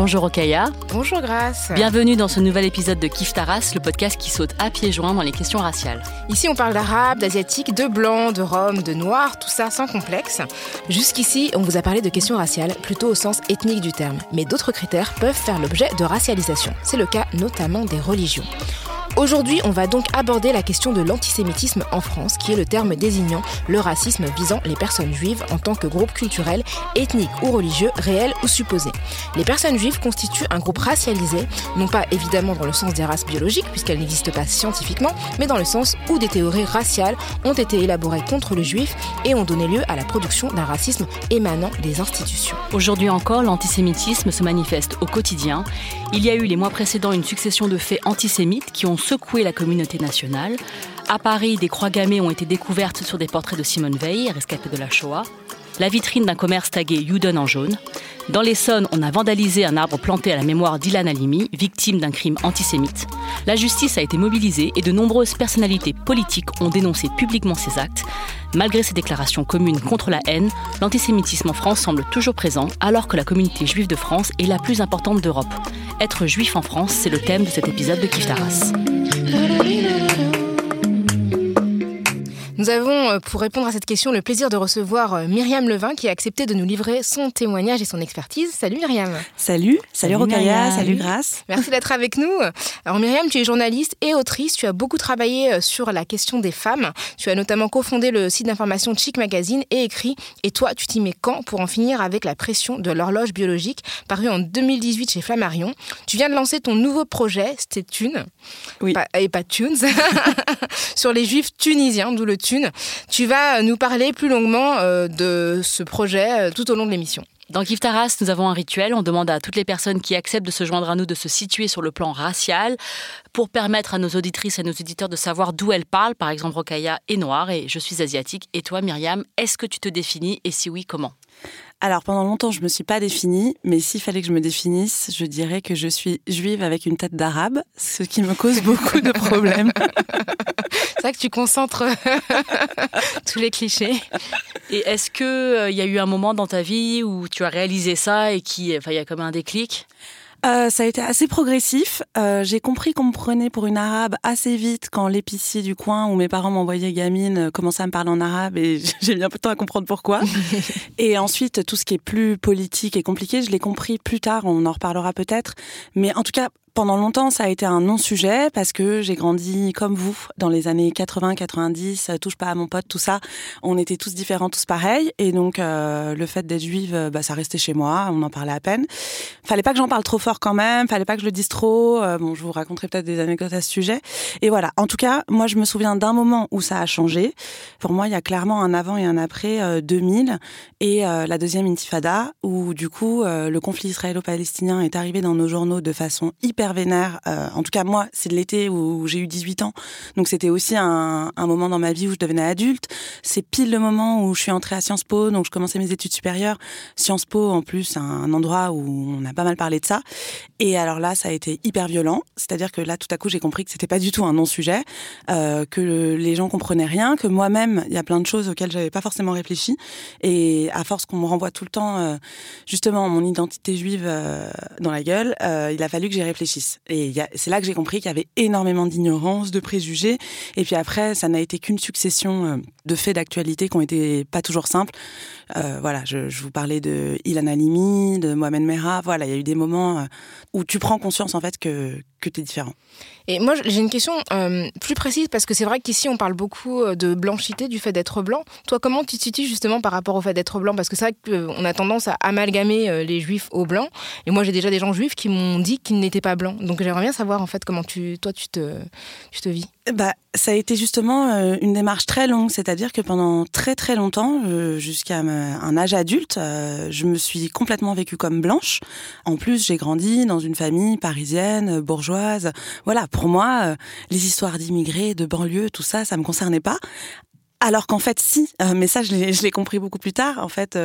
Bonjour Okaya. Bonjour Grace. Bienvenue dans ce nouvel épisode de Kif Taras, le podcast qui saute à pieds joints dans les questions raciales. Ici, on parle d'arabe, d'asiatique, de blanc, de rome, de noir, tout ça sans complexe. Jusqu'ici, on vous a parlé de questions raciales plutôt au sens ethnique du terme, mais d'autres critères peuvent faire l'objet de racialisation. C'est le cas notamment des religions. Aujourd'hui, on va donc aborder la question de l'antisémitisme en France, qui est le terme désignant le racisme visant les personnes juives en tant que groupe culturel, ethnique ou religieux, réel ou supposé. Les personnes juives constituent un groupe racialisé, non pas évidemment dans le sens des races biologiques, puisqu'elles n'existent pas scientifiquement, mais dans le sens où des théories raciales ont été élaborées contre le juif et ont donné lieu à la production d'un racisme émanant des institutions. Aujourd'hui encore, l'antisémitisme se manifeste au quotidien. Il y a eu les mois précédents une succession de faits antisémites qui ont secoué la communauté nationale. À Paris, des croix gammées ont été découvertes sur des portraits de Simone Veil, rescapée de la Shoah. La vitrine d'un commerce tagué Juden en jaune. Dans l'Essonne, on a vandalisé un arbre planté à la mémoire d'Ilan Halimi, victime d'un crime antisémite. La justice a été mobilisée et de nombreuses personnalités politiques ont dénoncé publiquement ces actes. Malgré ces déclarations communes contre la haine, l'antisémitisme en France semble toujours présent alors que la communauté juive de France est la plus importante d'Europe. Être juif en France, c'est le thème de cet épisode de Kif Taras. Nous avons, euh, pour répondre à cette question, le plaisir de recevoir euh, Myriam Levin qui a accepté de nous livrer son témoignage et son expertise. Salut Myriam. Salut, salut, Rokaya, salut Grace. Merci d'être avec nous. Alors Myriam, tu es journaliste et autrice, tu as beaucoup travaillé euh, sur la question des femmes. Tu as notamment cofondé le site d'information Chic Magazine et écrit Et toi, tu t'y mets quand? pour en finir avec la pression de l'horloge biologique, paru en 2018 chez Flammarion. Tu viens de lancer ton nouveau projet, c'était Thune, oui. et pas Tunes, sur les juifs tunisiens, d'où le tu vas nous parler plus longuement euh, de ce projet euh, tout au long de l'émission. Dans Kif Taras, nous avons un rituel. On demande à toutes les personnes qui acceptent de se joindre à nous de se situer sur le plan racial pour permettre à nos auditrices et nos auditeurs de savoir d'où elles parlent. Par exemple, Rokaya est noire et je suis asiatique. Et toi, Myriam, est-ce que tu te définis? Et si oui, comment? Alors pendant longtemps, je me suis pas définie, mais s'il fallait que je me définisse, je dirais que je suis juive avec une tête d'arabe, ce qui me cause beaucoup de problèmes. C'est vrai que tu concentres tous les clichés. Et est-ce que euh, il y a eu un moment dans ta vie où tu as réalisé ça et qui, y a comme un déclic? Euh, ça a été assez progressif. Euh, j'ai compris qu'on me prenait pour une arabe assez vite quand l'épicier du coin où mes parents m'envoyaient gamine euh, commençait à me parler en arabe et j'ai mis un peu de temps à comprendre pourquoi. et ensuite, tout ce qui est plus politique et compliqué, je l'ai compris plus tard, on en reparlera peut-être. Mais en tout cas, pendant longtemps, ça a été un non-sujet parce que j'ai grandi comme vous dans les années 80, 90, touche pas à mon pote, tout ça. On était tous différents, tous pareils. Et donc, euh, le fait d'être juive, euh, bah, ça restait chez moi. On en parlait à peine. Fallait pas que j'en parle trop fort quand même. Fallait pas que je le dise trop. Euh, bon, je vous raconterai peut-être des anecdotes à ce sujet. Et voilà. En tout cas, moi, je me souviens d'un moment où ça a changé. Pour moi, il y a clairement un avant et un après 2000 et la deuxième intifada où, du coup, le conflit israélo-palestinien est arrivé dans nos journaux de façon hyper vénère. Euh, en tout cas, moi, c'est de l'été où j'ai eu 18 ans. Donc, c'était aussi un, moment dans ma vie où je devenais adulte. C'est pile le moment où je suis entrée à Sciences Po, donc je commençais mes études supérieures. Sciences Po, en plus, un endroit où on a pas mal parlé de ça. Et alors là, ça a été hyper violent. C'est-à-dire que là, tout à coup, j'ai compris que c'était pas du tout un non-sujet, euh, que les gens comprenaient rien, que moi-même, il y a plein de choses auxquelles j'avais pas forcément réfléchi. Et à force qu'on me renvoie tout le temps, euh, justement, mon identité juive dans la gueule, il a fallu que j'y réfléchisse. Et c'est là que j'ai compris qu'il y avait énormément d'ignorance, de préjugés. Et puis après, ça n'a été qu'une succession euh, de faits d'actualité qui ont été pas toujours simples. Euh, voilà, je, vous parlais de Ilan Halimi, de Mohamed Merah. Voilà, il y a eu des moments euh, où tu prends conscience en fait que, que tu es différent. Et moi, j'ai une question euh, plus précise parce que c'est vrai qu'ici, on parle beaucoup de blanchité, du fait d'être blanc. Toi, comment tu te situes justement par rapport au fait d'être blanc? Parce que c'est vrai qu'on a tendance à amalgamer les juifs aux blancs. Et moi, j'ai déjà des gens juifs qui m'ont dit qu'ils n'étaient pas blancs. Donc, j'aimerais bien savoir en fait comment toi, tu te vis. Bah, ça a été justement une démarche très longue. C'est-à-dire que pendant très très longtemps, jusqu'à un âge adulte, euh, je me suis complètement vécue comme blanche. En plus, j'ai grandi dans une famille parisienne, bourgeoise. Voilà, pour moi, euh, les histoires d'immigrés, de banlieue, tout ça, ça me concernait pas. Alors qu'en fait, si. Euh, mais ça, je l'ai compris beaucoup plus tard. En fait,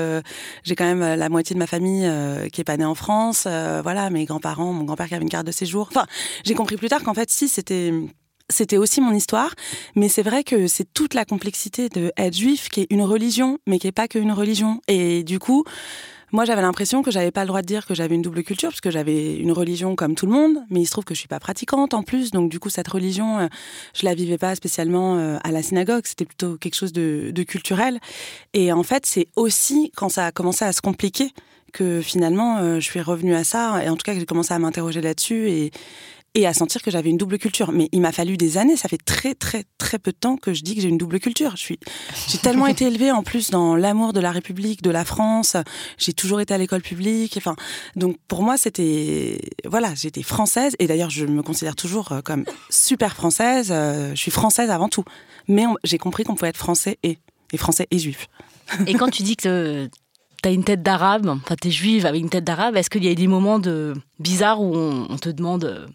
j'ai quand même la moitié de ma famille qui est pas née en France. voilà, mes grands-parents, mon grand-père qui avait une carte de séjour. Enfin, j'ai compris plus tard qu'en fait, si, c'était c'était aussi mon histoire, mais c'est vrai que c'est toute la complexité de être juif, qui est une religion, mais qui est pas qu'une religion. Et du coup, moi, j'avais l'impression que j'avais pas le droit de dire que j'avais une double culture, parce que j'avais une religion comme tout le monde, mais il se trouve que je suis pas pratiquante en plus, donc du coup, cette religion, euh, je la vivais pas spécialement euh, à la synagogue, c'était plutôt quelque chose de, de culturel. Et en fait, c'est aussi quand ça a commencé à se compliquer que finalement, euh, je suis revenue à ça, et en tout cas, que j'ai commencé à m'interroger là-dessus, et, et à sentir que j'avais une double culture. Mais il m'a fallu des années, ça fait très très très peu de temps que je dis que j'ai une double culture. Je suis, j'ai tellement été élevée en plus dans l'amour de la République, de la France. J'ai toujours été à l'école publique. Enfin, donc pour moi c'était, voilà, j'étais française et d'ailleurs je me considère toujours euh, comme super française. Euh, je suis française avant tout. Mais j'ai compris qu'on pouvait être français et, et français et juif. Et quand tu dis que tu as une tête d'arabe, enfin t'es juive avec une tête d'arabe, est-ce qu'il y a des moments de bizarres où on te demande euh,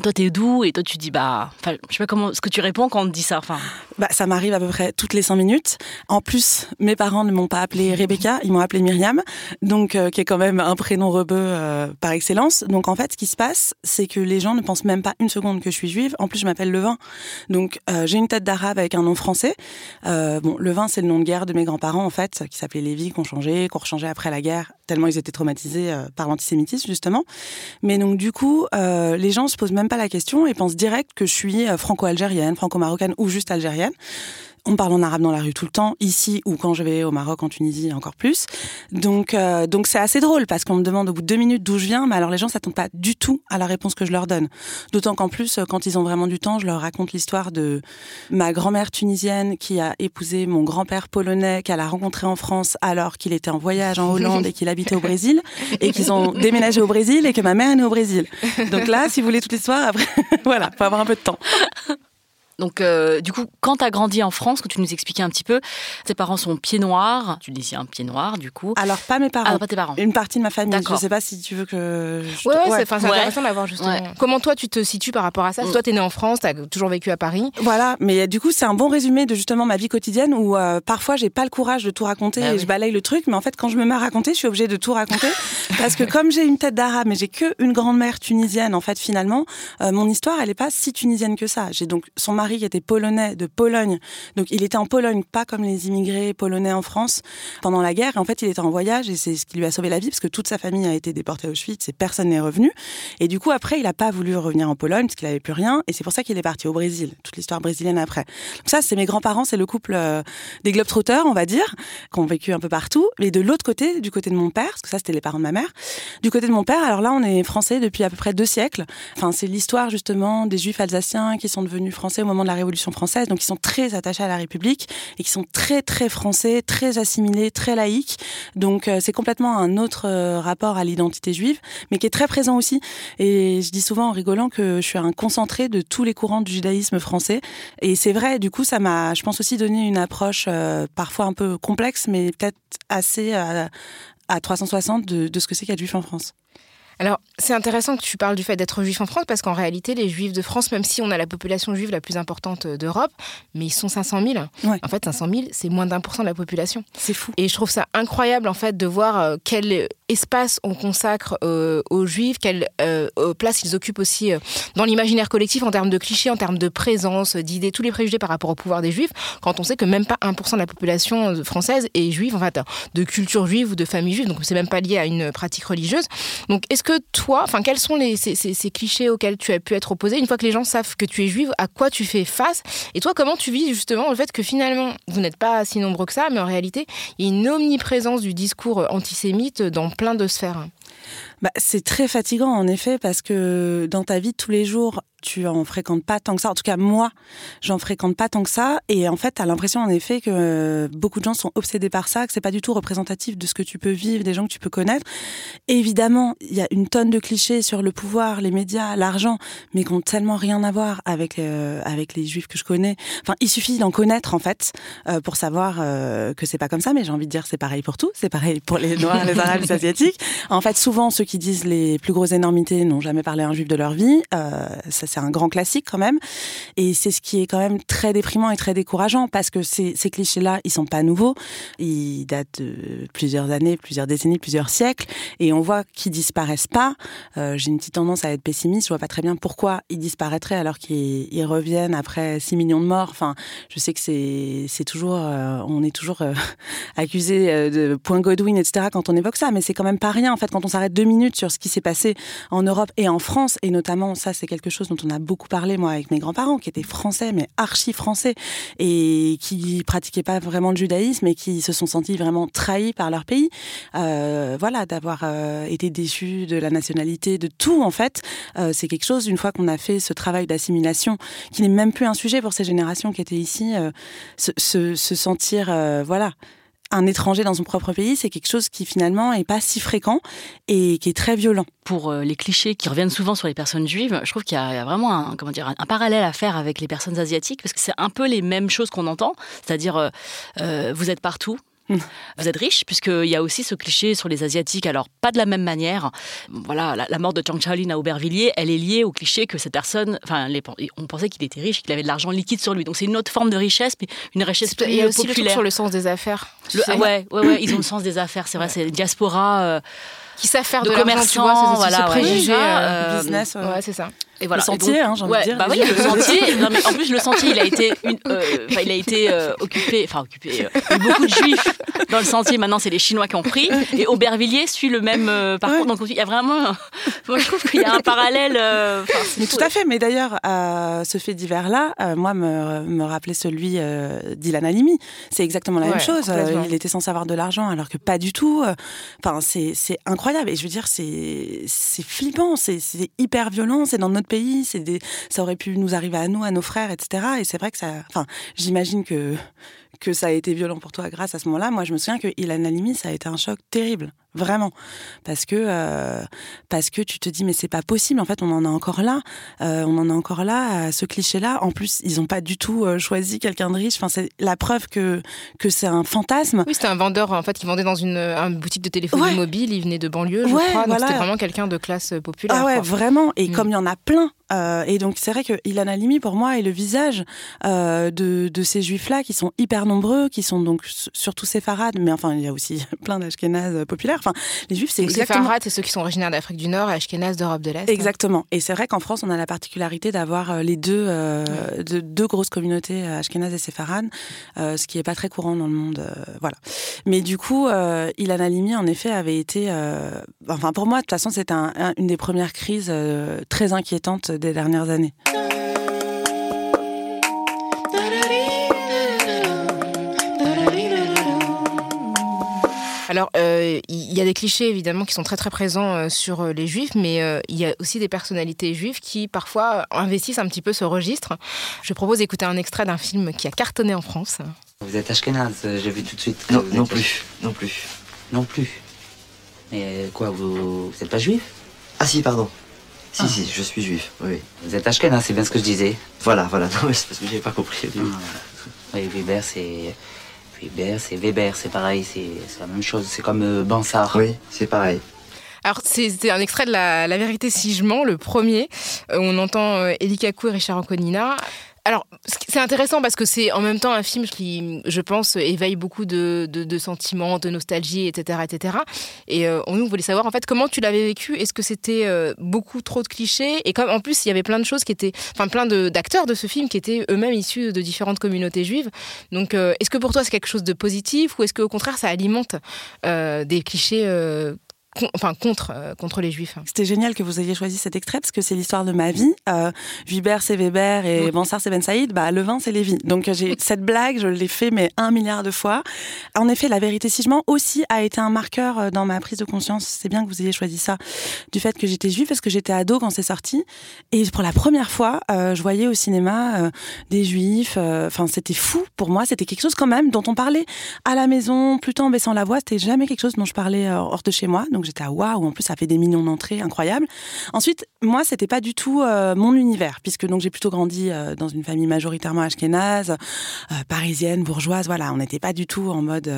et toi, t'es d'où Et toi, tu dis, bah, je sais pas comment, ce que tu réponds quand on te dit ça. Enfin. Bah, ça m'arrive à peu près toutes les cinq minutes. En plus, mes parents ne m'ont pas appelé Rebecca, ils m'ont appelé Myriam, donc euh, qui est quand même un prénom rebeu euh, par excellence. Donc en fait, ce qui se passe, c'est que les gens ne pensent même pas une seconde que je suis juive. En plus, je m'appelle Levin, donc euh, j'ai une tête d'arabe avec un nom français. bon, Levin, c'est le nom de guerre de mes grands-parents en fait, qui s'appelait Lévi, qu'on changeait, qu'on rechangeait après la guerre, tellement ils étaient traumatisés par l'antisémitisme justement. Mais donc du coup, les gens se posent même pas la question et pensent direct que je suis euh, franco-algérienne, franco-marocaine ou juste algérienne. On parle en arabe dans la rue tout le temps, ici ou quand je vais au Maroc, en Tunisie, encore plus. Donc, euh, donc c'est assez drôle parce qu'on me demande au bout de deux minutes d'où je viens, mais alors les gens s'attendent pas du tout à la réponse que je leur donne. D'autant qu'en plus, euh, quand ils ont vraiment du temps, je leur raconte l'histoire de ma grand-mère tunisienne qui a épousé mon grand-père polonais qu'elle a rencontré en France alors qu'il était en voyage en Hollande et qu'il habitait au Brésil et qu'ils ont déménagé au Brésil et que ma mère est née au Brésil. Donc là, si vous voulez toute l'histoire, après, voilà, faut avoir un peu de temps. Donc, euh, du coup, quand tu as grandi en France, que tu nous expliquais un petit peu, tes parents sont pieds noirs. Tu disais un pied noir, du coup. Alors, pas mes parents. Ah, pas tes parents. Une partie de ma famille. Je ne sais pas si tu veux que. Je... Ouais, ouais, c'est intéressant d'avoir justement. Comment toi, tu te situes par rapport à ça? Mm. Toi, tu es né en France, tu as toujours vécu à Paris. Voilà, mais du coup, c'est un bon résumé de justement ma vie quotidienne où euh, parfois, j'ai pas le courage de tout raconter bah et je balaye le truc, mais en fait, quand je me mets à raconter, je suis obligée de tout raconter. parce que comme j'ai une tête d'arabe, mais j'ai que une grand-mère tunisienne, en fait, finalement, euh, mon histoire, elle est pas si tunisienne que ça. J'ai donc son mari qui était polonais de Pologne. Donc il était en Pologne, pas comme les immigrés polonais en France pendant la guerre. En fait, il était en voyage et c'est ce qui lui a sauvé la vie parce que toute sa famille a été déportée à Auschwitz et personne n'est revenu. Et du coup, après, il n'a pas voulu revenir en Pologne parce qu'il n'avait plus rien. Et c'est pour ça qu'il est parti au Brésil. Toute l'histoire brésilienne après. Donc ça, c'est mes grands-parents, c'est le couple euh, des globetrotters, on va dire, qui ont vécu un peu partout. Et de l'autre côté, du côté de mon père, parce que ça, c'était les parents de ma mère. Du côté de mon père, alors là, on est français depuis à peu près deux siècles. Enfin, c'est l'histoire justement des juifs alsaciens qui sont devenus français au moment de la Révolution française donc ils sont très attachés à la République et qui sont très très français, très assimilés, très laïcs. Donc euh, c'est complètement un autre euh, rapport à l'identité juive, mais qui est très présent aussi. Et je dis souvent en rigolant que je suis un concentré de tous les courants du judaïsme français. Et c'est vrai, du coup, ça m'a, je pense aussi donné une approche euh, parfois un peu complexe, mais peut-être assez à, 360 de, de ce que c'est qu'être juif en France. Alors, c'est intéressant que tu parles du fait d'être juif en France, parce qu'en réalité, les juifs de France, même si on a la population juive la plus importante euh, d'Europe, mais ils sont 500 000. En fait, 500 000, c'est moins d'un pour cent de la population. C'est fou. Et je trouve ça incroyable, en fait, de voir euh, quelle espace on consacre aux juifs, quelle place ils occupent aussi dans l'imaginaire collectif en termes de clichés, en termes de présence, d'idées, tous les préjugés par rapport au pouvoir des juifs, quand on sait que même pas 1% de la population française est juive, en fait, de culture juive ou de famille juive, donc c'est même pas lié à une pratique religieuse. Donc est-ce que toi, enfin quels sont les, ces, ces, clichés auxquels tu as pu être opposé une fois que les gens savent que tu es juive, à quoi tu fais face? Et toi, comment tu vis justement le fait que finalement, vous n'êtes pas si nombreux que ça, mais en réalité, il y a une omniprésence du discours antisémite dans plein de sphères bah, C'est très fatigant en effet parce que dans ta vie tous les jours, tu en fréquentes pas tant que ça. En tout cas, moi, j'en fréquente pas tant que ça. Et en fait, tu as l'impression, en effet, que euh, beaucoup de gens sont obsédés par ça, que c'est pas du tout représentatif de ce que tu peux vivre, des gens que tu peux connaître. évidemment, il y a une tonne de clichés sur le pouvoir, les médias, l'argent, mais qui ont tellement rien à voir avec, euh, avec les juifs que je connais. Enfin, il suffit d'en connaître, en fait, euh, pour savoir que c'est pas comme ça. Mais j'ai envie de dire, c'est pareil pour tout. C'est pareil pour les Noirs, les Arabes, les Asiatiques. En fait, souvent, ceux qui disent les plus grosses énormités n'ont jamais parlé à un juif de leur vie. ça c'est un grand classique quand même. Et c'est ce qui est quand même très déprimant et très décourageant parce que ces, clichés-là, ils sont pas nouveaux. Ils datent de plusieurs années, plusieurs décennies, plusieurs siècles. Et on voit qu'ils disparaissent pas. Euh, j'ai une petite tendance à être pessimiste. Je vois pas très bien pourquoi ils disparaîtraient alors qu'ils reviennent après 6 millions de morts. Enfin, je sais que c'est, toujours, euh, on est toujours euh, accusé de point Godwin, etc. quand on évoque ça. Mais c'est quand même pas rien. En fait, quand on s'arrête deux minutes sur ce qui s'est passé en Europe et en France, et notamment, ça, c'est quelque chose dont on a beaucoup parlé, moi, avec mes grands-parents, qui étaient français, mais archi français, et qui pratiquaient pas vraiment le judaïsme, et qui se sont sentis vraiment trahis par leur pays. Euh, voilà, d'avoir euh, été déçus de la nationalité, de tout, en fait. Euh, c'est quelque chose, une fois qu'on a fait ce travail d'assimilation, qui n'est même plus un sujet pour ces générations qui étaient ici, se, se, sentir, voilà, un étranger dans son propre pays, c'est quelque chose qui finalement est pas si fréquent et qui est très violent. Pour euh, les clichés qui reviennent souvent sur les personnes juives, je trouve qu'il y, a vraiment un, comment dire, un, parallèle à faire avec les personnes asiatiques parce que c'est un peu les mêmes choses qu'on entend, c'est-à-dire euh, euh, vous êtes partout, vous êtes riche, puisqu'il y a aussi ce cliché sur les Asiatiques, alors pas de la même manière. Voilà, la, mort de Chang Chaolin à Aubervilliers, elle est liée au cliché que cette personne, enfin, on pensait qu'il était riche, qu'il avait de l'argent liquide sur lui. Donc c'est une autre forme de richesse, mais une richesse plus Il y a aussi le sur le sens des affaires. ouais, ouais, ouais, ils ont le sens des affaires, c'est vrai, c'est diaspora. Euh, qui savent faire de, de commerçants, voilà, préjugés, euh, business. Ouais, c'est ça. Et voilà. Le sentier, hein, j'ai envie de dire. Bah oui, le sentier. Non, mais en plus, le sentier, il a été, une, euh, il a été euh, occupé, enfin occupé. Euh, beaucoup de juifs dans le sentier. Maintenant, c'est les Chinois qui ont pris. Et Aubervilliers suit le même parcours. Donc, il y a vraiment. moi, je trouve qu'il y a un parallèle. mais tout à fait. Mais d'ailleurs, ce fait divers-là, moi, me, me rappelait celui d'Ilan Halimi. C'est exactement la même chose. il était sans avoir de l'argent, alors que pas du tout. Enfin, c'est incroyable. Et je veux dire, c'est flippant. C'est hyper violent. C'est dans notre pays, des, ça aurait pu nous arriver à nous, à nos frères, etc. Et c'est vrai que ça, enfin, j'imagine que que ça a été violent pour toi grâce à ce moment-là. Moi, je me souviens que Ilan Halimi, ça a été un choc terrible, vraiment, parce que euh, parce que tu te dis mais c'est pas possible. En fait, on en a encore là, euh, on en a encore là, ce cliché-là. En plus, ils ont pas du tout euh, choisi quelqu'un de riche. Enfin, c'est la preuve que que c'est un fantasme. Oui, c'était un vendeur en fait qui vendait dans une, boutique de téléphonie mobile. Il venait de banlieue, je crois. Donc c'était vraiment quelqu'un de classe populaire. Ah ouais, vraiment. Et mm. comme il y en a plein. Et donc c'est vrai que Ilan Halimi pour moi est le visage de, de ces juifs-là qui sont hyper nombreux, qui sont donc surtout séfarades, mais enfin, il y a aussi plein d'Ashkénazes populaires. Enfin, les juifs, c'est exactement... Séfarades, c'est ceux qui sont originaires d'Afrique du Nord et Ashkénazes d'Europe de l'Est. Exactement. Et c'est vrai qu'en France, on a la particularité d'avoir euh, les deux, euh, de, deux grosses communautés, euh, Ashkénazes et séfarades, ce qui n'est pas très courant dans le monde. voilà. Mais du coup, Ilan Halimi, en effet, avait été... enfin, pour moi, de toute façon, c'est un, une des premières crises très inquiétantes des dernières années. Alors, euh, il y a des clichés évidemment qui sont très très présents euh, sur euh, les juifs, mais il y a aussi des personnalités juives qui parfois investissent un petit peu ce registre. Je propose d'écouter un extrait d'un film qui a cartonné en France. Vous êtes Ashkenaz, j'ai vu tout de suite. Non, non plus, non plus. Non plus. Mais quoi, vous n'êtes pas juif? Ah si, pardon. Si, ah. si, je suis juif, oui. Vous êtes Ashkenaz, c'est bien ce que je disais. Voilà, voilà, non, c'est parce que j'ai pas compris. Ah, oui, Weber, c'est Weber, c'est Weber, c'est pareil, c'est la même chose. C'est comme euh, Bansard. Oui, c'est pareil. Alors, c'est un extrait de la, vérité si je mens, le premier. Euh, on entend euh, Eli Kakou et Richard Anconina. Alors, C'est intéressant parce que c'est en même temps un film qui, je pense, éveille beaucoup de, sentiments, de nostalgie, etc. etc. Et euh, nous, on voulait savoir en fait comment tu l'avais vécu. Est-ce que c'était euh, beaucoup trop de clichés? Et comme en plus, il y avait plein de choses qui étaient, enfin plein d'acteurs de, ce film qui étaient eux-mêmes issus de différentes communautés juives. Donc, euh, est-ce que pour toi c'est quelque chose de positif ou est-ce qu'au contraire ça alimente des clichés enfin contre euh, contre les juifs. C'était génial que vous ayez choisi cet extrait parce que c'est l'histoire de ma vie. Euh, Weber c'est Weber et Bansar c'est Ben Saïd. Bah le vin c'est Lévi. Donc j'ai cette blague, je l'ai fait mais un milliard de fois. En effet, la vérité si je mens aussi a été un marqueur euh, dans ma prise de conscience. C'est bien que vous ayez choisi ça du fait que j'étais juive parce que j'étais ado quand c'est sorti et pour la première fois, euh, je voyais au cinéma des juifs. Enfin c'était fou pour moi. C'était quelque chose quand même dont on parlait à la maison, plutôt en baissant la voix. C'était jamais quelque chose dont je parlais hors de chez moi. Donc j'étais à waouh, en plus ça fait des millions d'entrées, incroyable. Ensuite, moi c'était pas du tout euh, mon univers, puisque donc j'ai plutôt grandi euh, dans une famille majoritairement ashkénaze, euh, parisienne, bourgeoise, voilà, on n'était pas du tout en mode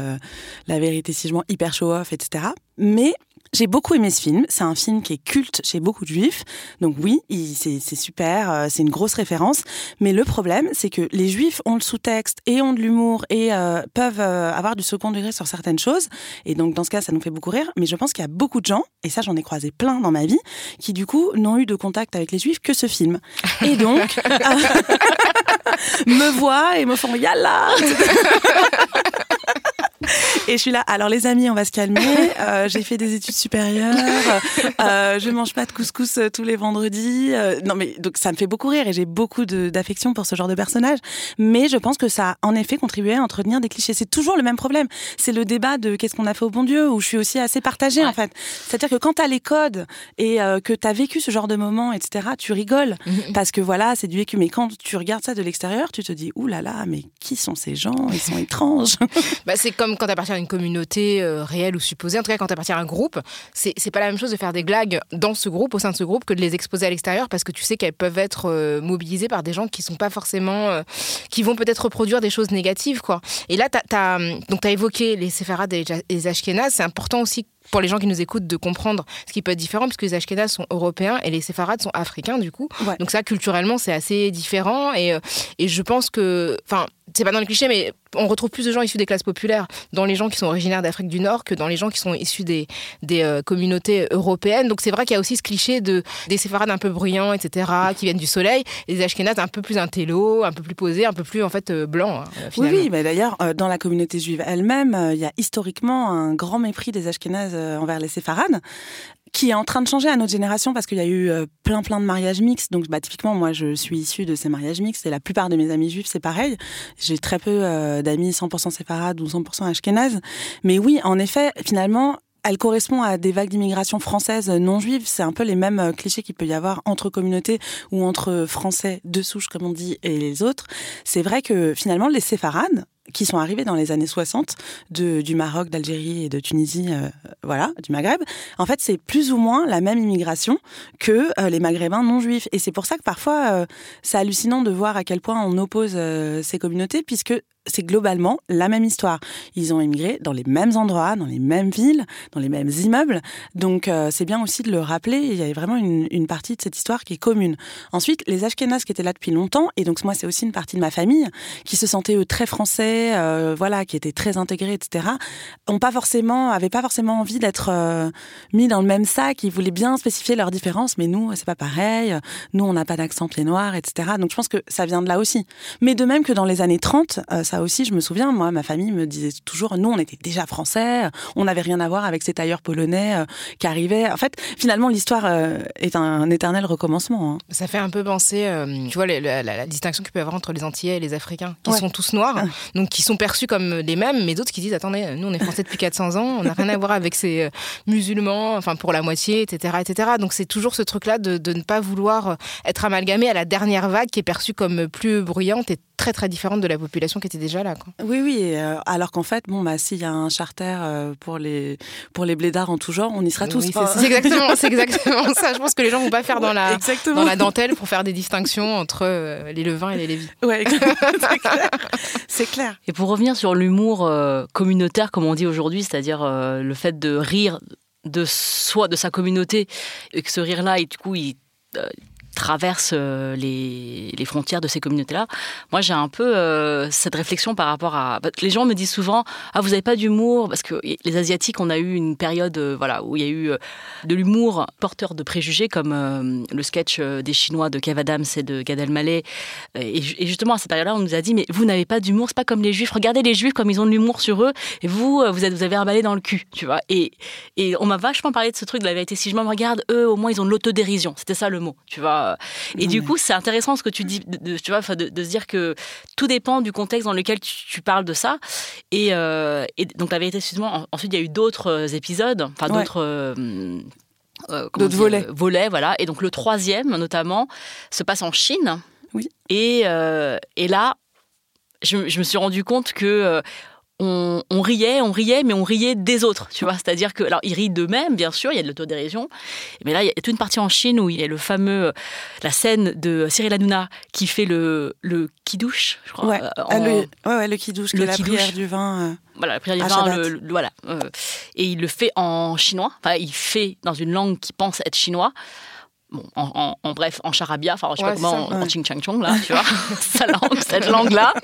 la vérité si je mens, hyper show-off, etc. Mais j'ai beaucoup aimé ce film. C'est un film qui est culte chez beaucoup de juifs. Donc oui, c'est super, euh, c'est une grosse référence. Mais le problème, c'est que les juifs ont le sous-texte et ont de l'humour et euh, peuvent euh, avoir du second degré sur certaines choses. Et donc dans ce cas, ça nous fait beaucoup rire. Mais je pense qu'il y a beaucoup de gens, et ça j'en ai croisé plein dans ma vie, qui du coup n'ont eu de contact avec les juifs que ce film. Et donc me voient et me font yalla et je suis là. Alors les amis, on va se calmer. Euh, j'ai fait des études supérieures. Euh, je mange pas de couscous euh, tous les vendredis. Euh, non mais donc ça me fait beaucoup rire et j'ai beaucoup d'affection pour ce genre de personnage. Mais je pense que ça a en effet contribué à entretenir des clichés. C'est toujours le même problème. C'est le débat de qu'est-ce qu'on a fait au bon Dieu où je suis aussi assez partagée en fait. C'est-à-dire que quand tu as les codes et que tu as vécu ce genre de moment, etc., tu rigoles mm-hmm. parce que voilà, c'est du vécu. Mais quand tu regardes ça de l'extérieur, tu te dis ouh là là, mais qui sont ces gens? Ils sont étranges. bah, c'est comme quand tu appartiens à une communauté euh, réelle ou supposée, en tout cas quand tu appartiens à un groupe, c'est, c'est pas la même chose de faire des blagues dans ce groupe, au sein de ce groupe, que de les exposer à l'extérieur parce que tu sais qu'elles peuvent être euh, mobilisées par des gens qui sont pas forcément. Euh, qui vont peut-être reproduire des choses négatives, quoi. Et là, tu as, évoqué les séfarades et les ashkénazes. C'est important aussi pour les gens qui nous écoutent de comprendre ce qui peut être différent, puisque les Ashkénazes sont européens et les séfarades sont africains, du coup. Donc ça, culturellement, c'est assez différent. Et, et je pense que, enfin, c'est pas dans les clichés, mais on retrouve plus de gens issus des classes populaires dans les gens qui sont originaires d'Afrique du Nord que dans les gens qui sont issus des, des euh, communautés européennes. Donc c'est vrai qu'il y a aussi ce cliché de, des séfarades un peu bruyants, etc., qui viennent du soleil, et des ashkénazes un peu plus intello, un peu plus posés, un peu plus en fait euh, blancs. Hein, oui, oui, mais d'ailleurs, euh, dans la communauté juive elle-même, il y a historiquement un grand mépris des ashkénazes envers les séfarades qui est en train de changer à notre génération parce qu'il y a eu euh, plein plein de mariages mixtes. Donc bah, typiquement, moi je suis issue de ces mariages mixtes et la plupart de mes amis juifs c'est pareil. J'ai très peu euh, d'amis 100% séfarades ou 100% ashkénazes. Mais oui, en effet, finalement, elle correspond à des vagues d'immigration française non juive. C'est un peu les mêmes euh, clichés qu'il peut y avoir entre communautés ou entre Français de souche, comme on dit, et les autres. C'est vrai que finalement, les séfarades, qui sont arrivés dans les années 60 de, du Maroc, d'Algérie et de Tunisie, euh, voilà, du Maghreb. En fait, c'est plus ou moins la même immigration que euh, les Maghrébins non juifs. Et c'est pour ça que parfois, euh, c'est hallucinant de voir à quel point on oppose ces communautés, puisque c'est globalement la même histoire. Ils ont immigré dans les mêmes endroits, dans les mêmes villes, dans les mêmes immeubles. Donc c'est bien aussi de le rappeler. Il y a vraiment une, partie de cette histoire qui est commune. Ensuite, les Ashkénazes qui étaient là depuis longtemps, et donc moi c'est aussi une partie de ma famille, qui se sentait eux très français, euh, voilà, qui étaient très intégrés, etc., ont pas forcément, avaient pas forcément envie d'être euh, mis dans le même sac. Ils voulaient bien spécifier leurs différences, mais nous, c'est pas pareil. Nous, on n'a pas d'accent pied noir, etc. Donc, je pense que ça vient de là aussi. Mais de même que dans les années 30, euh, ça aussi, je me souviens, moi, ma famille me disait toujours, nous, on était déjà français, on n'avait rien à voir avec ces tailleurs polonais qui arrivaient. En fait, finalement, l'histoire est un, éternel recommencement. Hein. Ça fait un peu penser, tu vois, la, distinction qu'il peut y avoir entre les Antillais et les Africains, qui sont tous noirs. Ah. Donc, qui sont perçus comme les mêmes, mais d'autres qui disent attendez, nous on est français depuis 400 ans, on n'a rien à voir avec ces euh, musulmans, enfin pour la moitié, etc. etc. Donc c'est toujours ce truc-là de, de, ne pas vouloir être amalgamé à la dernière vague qui est perçue comme plus bruyante et très très différente de la population qui était déjà là. Quoi. Oui, oui, euh, alors qu'en fait, bon, bah, s'il y a un charter euh, pour les, pour les blédards en tout genre, on y sera tous. c'est exactement, exactement ça. Je pense que les gens vont pas faire dans la, dans la dentelle pour faire des distinctions entre les Levins et les Lévis. Ouais, c'est clair. Et pour revenir sur l'humour euh, communautaire, comme on dit aujourd'hui, c'est-à-dire euh, le fait de rire de soi, de sa communauté, et que ce rire-là, du coup, il, euh, traversent euh, les, les, frontières de ces communautés-là. Moi, j'ai un peu euh, cette réflexion par rapport à. Les gens me disent souvent Ah, vous n'avez pas d'humour Parce que les Asiatiques, on a eu une période euh, voilà, où il y a eu de l'humour porteur de préjugés, comme le sketch des Chinois de Kev Adams et de Gad Elmaleh. Et, justement, à cette période-là, on nous a dit Mais vous n'avez pas d'humour, c'est pas comme les Juifs. Regardez les Juifs comme ils ont de l'humour sur eux, et vous, vous, vous avez un balai dans le cul, tu vois. Et, et on m'a vachement parlé de ce truc de la vérité. Si je me regarde, eux, au moins, ils ont de l'autodérision. C'était ça le mot, tu vois. Et du coup, c'est intéressant ce que tu dis, de, tu vois, de, de, se dire que tout dépend du contexte dans lequel tu, parles de ça. Et, euh, et donc, la vérité, excuse-moi, ensuite, il y a eu d'autres euh, épisodes, enfin, d'autres. Euh, d'autres volets. volets, voilà. Et donc, le troisième, notamment, se passe en Chine. Oui. Et, et là, je, je, me suis rendu compte que on, riait, on riait, mais on riait des autres, tu vois. C'est-à-dire que, alors, ils rient d'eux-mêmes, bien sûr, il y a de l'autodérision. Mais là, il y a toute une partie en Chine où il y a le fameux, euh, la scène de Cyril Hanouna qui fait le, le douche, je crois. Ouais, euh, ah, le, ouais, ouais, le qui-douche, la prière du vin. Euh, voilà, la prière du vin, le, voilà. et il le fait en chinois. Enfin, il fait dans une langue qui pense être chinois bon, en, en, bref, en charabia, enfin, je sais pas comment, en, ching chang chong, là, tu vois, sa langue, cette langue-là.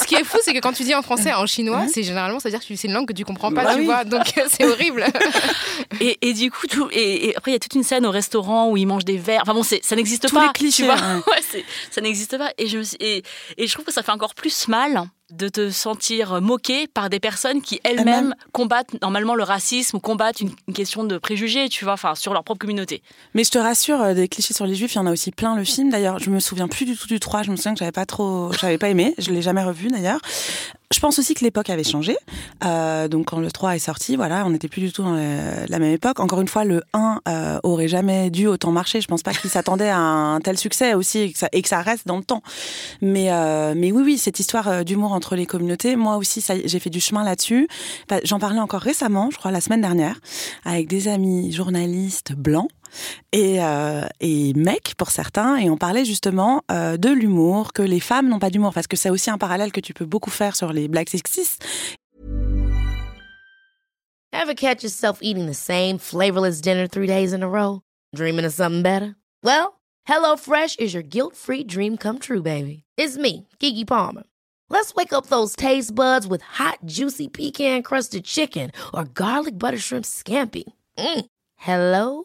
Ce qui est fou, c'est que quand tu dis en français, en chinois, c'est généralement, c'est-à-dire que c'est une langue que tu comprends pas, bah tu vois, donc c'est horrible. et, et, du coup, tout, et, après, il y a toute une scène au restaurant où ils mangent des verres. Enfin bon, ça n'existe pas. Les clichés. Tu vois ouais, ça n'existe pas. Et je, et, et je trouve que ça fait encore plus mal de te sentir moqué par des personnes qui elles-mêmes combattent normalement le racisme ou combattent une, question de préjugés, tu vois, enfin sur leur propre communauté. Mais je te rassure, euh, des clichés sur les juifs, il y en a aussi plein le film. D'ailleurs, je me souviens plus du tout du 3, je me souviens que j'avais pas trop, j'avais pas aimé, je l'ai jamais revu d'ailleurs. Je pense aussi que l'époque avait changé. Euh, donc quand le 3 est sorti, voilà, on n'était plus du tout dans la même époque. Encore une fois, le 1 euh, aurait jamais dû autant marcher. Je pense pas qu'il s'attendait à un tel succès aussi et que ça, reste dans le temps. Mais, euh, mais oui, oui, cette histoire euh, d'humour entre les communautés, moi aussi, j'ai fait du chemin là-dessus. Bah, j'en parlais encore récemment, je crois la semaine dernière, avec des amis journalistes blancs et, euh, et mec pour certains, et on parlait justement euh, de l'humour, que les femmes n'ont pas d'humour, parce que c'est aussi un parallèle que tu peux beaucoup faire sur les blagues sexistes. Ever catch yourself eating the same flavorless dinner three days in a row? Dreaming of something better? Well, HelloFresh is your guilt-free dream come true, baby. It's me, Kiki Palmer. Let's wake up those taste buds with hot, juicy pecan-crusted chicken or garlic butter shrimp scampi. Mm. Hello?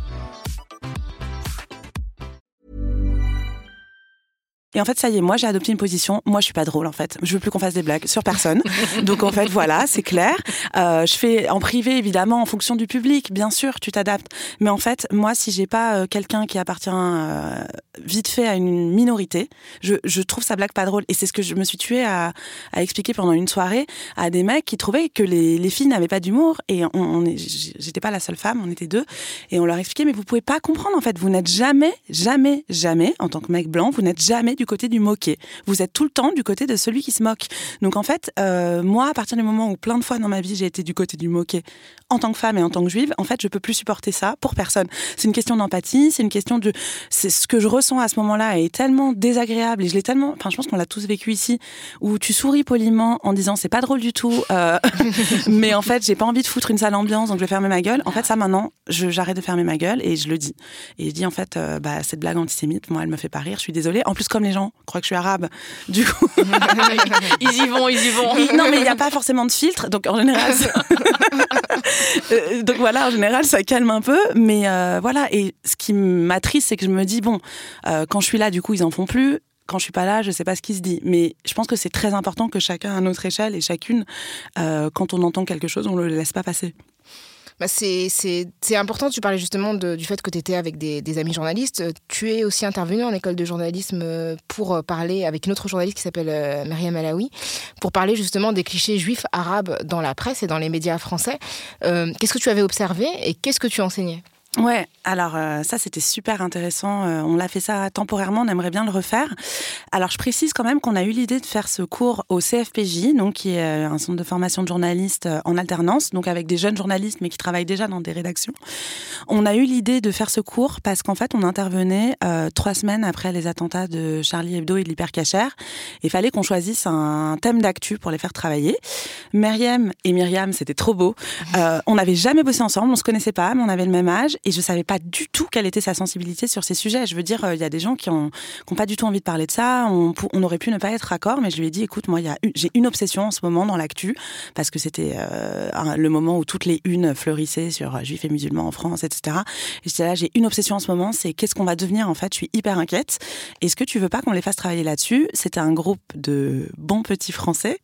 Et en fait, ça y est, moi j'ai adopté une position. Moi, je suis pas drôle en fait. Je veux plus qu'on fasse des blagues sur personne. Donc en fait, voilà, c'est clair. Euh, je fais en privé évidemment, en fonction du public. Bien sûr, tu t'adaptes. Mais en fait, moi, si j'ai pas euh, quelqu'un qui appartient euh, vite fait à une minorité, je, je trouve sa blague pas drôle. Et c'est ce que je me suis tuée à, à, expliquer pendant une soirée à des mecs qui trouvaient que les, les filles n'avaient pas d'humour. Et on, on j'étais pas la seule femme, on était deux. Et on leur expliquait, mais vous pouvez pas comprendre en fait. Vous n'êtes jamais, jamais, jamais, en tant que mec blanc, vous n'êtes jamais du côté du moqué. Vous êtes tout le temps du côté de celui qui se moque. Donc en fait, euh, moi, à partir du moment où plein de fois dans ma vie j'ai été du côté du moqué, en tant que femme et en tant que juive, en fait, je peux plus supporter ça pour personne. C'est une question d'empathie, c'est une question de, c'est ce que je ressens à ce moment-là est tellement désagréable et je l'ai tellement, enfin, je pense qu'on l'a tous vécu ici, où tu souris poliment en disant c'est pas drôle du tout, euh, mais en fait, j'ai pas envie de foutre une sale ambiance, donc je vais fermer ma gueule. En fait, ça maintenant, j'arrête de fermer ma gueule et je le dis. Et je dis en fait, euh, bah, cette blague antisémite, moi, elle me fait pas rire, je suis désolée. En plus, comme les gens crois que je suis arabe. Du coup, ils y vont, ils y vont. non, mais il n'y a pas forcément de filtre, donc en général. Euh, donc voilà, en général, ça calme un peu, mais euh, voilà. Et ce qui m'attriste, c'est que je me dis bon, euh, quand je suis là, du coup, ils en font plus quand je suis pas là, je sais pas ce qui se dit. Mais je pense que c'est très important que chacun à notre échelle et chacune, quand on entend quelque chose, on le laisse pas passer. Bah c'est important, tu parlais justement du fait que tu étais avec des, amis journalistes. Tu es aussi intervenu en école de journalisme euh, pour euh, parler avec une autre journaliste qui s'appelle euh, Mariam Alaoui, pour parler justement des clichés juifs arabes dans la presse et dans les médias français. qu'est-ce que tu avais observé et qu'est-ce que tu enseignais? Ouais, alors euh, ça c'était super intéressant. Euh, on l'a fait ça temporairement, on aimerait bien le refaire. Alors je précise quand même qu'on a eu l'idée de faire ce cours au CFPJ, donc qui est euh, un centre de formation de journalistes en alternance, donc avec des jeunes journalistes mais qui travaillent déjà dans des rédactions. On a eu l'idée de faire ce cours parce qu'en fait on intervenait trois semaines après les attentats de Charlie Hebdo et de l'hypercachère. Il fallait qu'on choisisse un thème d'actu pour les faire travailler. Myriam et Myriam, c'était trop beau. on n'avait jamais bossé ensemble, on se connaissait pas, mais on avait le même âge et je savais pas du tout quelle était sa sensibilité sur ces sujets. Je veux dire, euh, il y a des gens qui ont, pas du tout envie de parler de ça. On, on, aurait pu ne pas être d'accord, mais je lui ai dit, écoute, moi, j'ai une obsession en ce moment dans l'actu parce que c'était euh, le moment où toutes les unes fleurissaient sur euh, juifs et musulmans en France, etc. Et j'étais là, j'ai une obsession en ce moment, c'est qu'est-ce qu'on va devenir en fait. Je suis hyper inquiète. Est-ce que tu veux pas qu'on les fasse travailler là-dessus? C'était un groupe de bons petits Français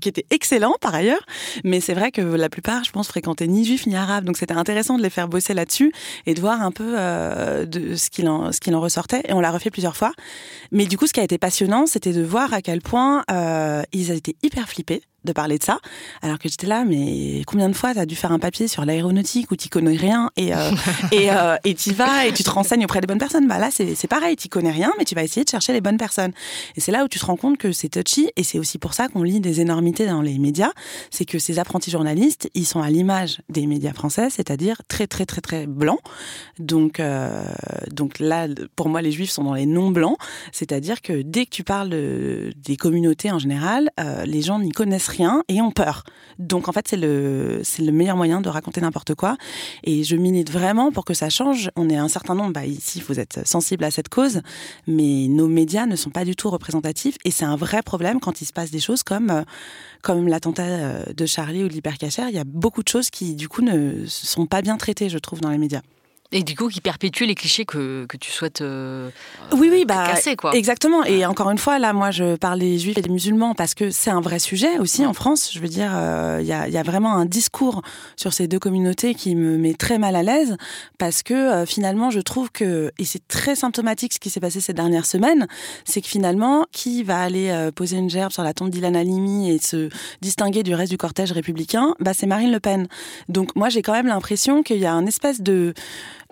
qui était excellent par ailleurs, mais c'est vrai que la plupart, je pense, fréquentaient ni juifs ni arabes, donc c'était intéressant de les faire bosser là-dessus et de voir un peu euh, de ce qu'il en, en ressortait. Et on l'a refait plusieurs fois. Mais du coup, ce qui a été passionnant, c'était de voir à quel point euh, ils étaient hyper flippés de parler de ça, alors que j'étais là, mais combien de fois tu as dû faire un papier sur l'aéronautique où tu connais rien et euh, et euh, vas et tu te renseignes auprès des bonnes personnes? Bah là, c'est pareil, tu connais rien, mais tu vas essayer de chercher les bonnes personnes. Et c'est là où tu te rends compte que c'est touchy et c'est aussi pour ça qu'on lit des énormités dans les médias, c'est que ces apprentis journalistes, ils sont à l'image des médias français, c'est-à-dire très très très très blancs. Donc euh, donc là, pour moi, les juifs sont dans les non blancs, c'est-à-dire que dès que tu parles des communautés en général, euh, les gens n'y connaissent rien et ont peur. Donc en fait, c'est le, c'est le meilleur moyen de raconter n'importe quoi. Et je milite vraiment pour que ça change. On est un certain nombre, bah, ici, vous êtes sensible à cette cause, mais nos médias ne sont pas du tout représentatifs. Et c'est un vrai problème quand il se passe des choses comme, euh, comme l'attentat euh, de Charlie ou l'hypercachère. Il y a beaucoup de choses qui, du coup, ne sont pas bien traitées, je trouve, dans les médias. Et du coup, qui perpétue les clichés que, que tu souhaites euh, oui, oui, bah, casser, quoi. Exactement. Et encore une fois, là, moi, je parle des juifs et des musulmans parce que c'est un vrai sujet aussi en France. Je veux dire, euh, il y, a, y, a, vraiment un discours sur ces deux communautés qui me met très mal à l'aise parce que euh, finalement, je trouve que, et c'est très symptomatique ce qui s'est passé ces dernières semaines, c'est que finalement, qui va aller poser une gerbe sur la tombe d'Ilan Halimi et se distinguer du reste du cortège républicain? Bah, C'est Marine Le Pen. Donc moi, j'ai quand même l'impression qu'il y a un espèce de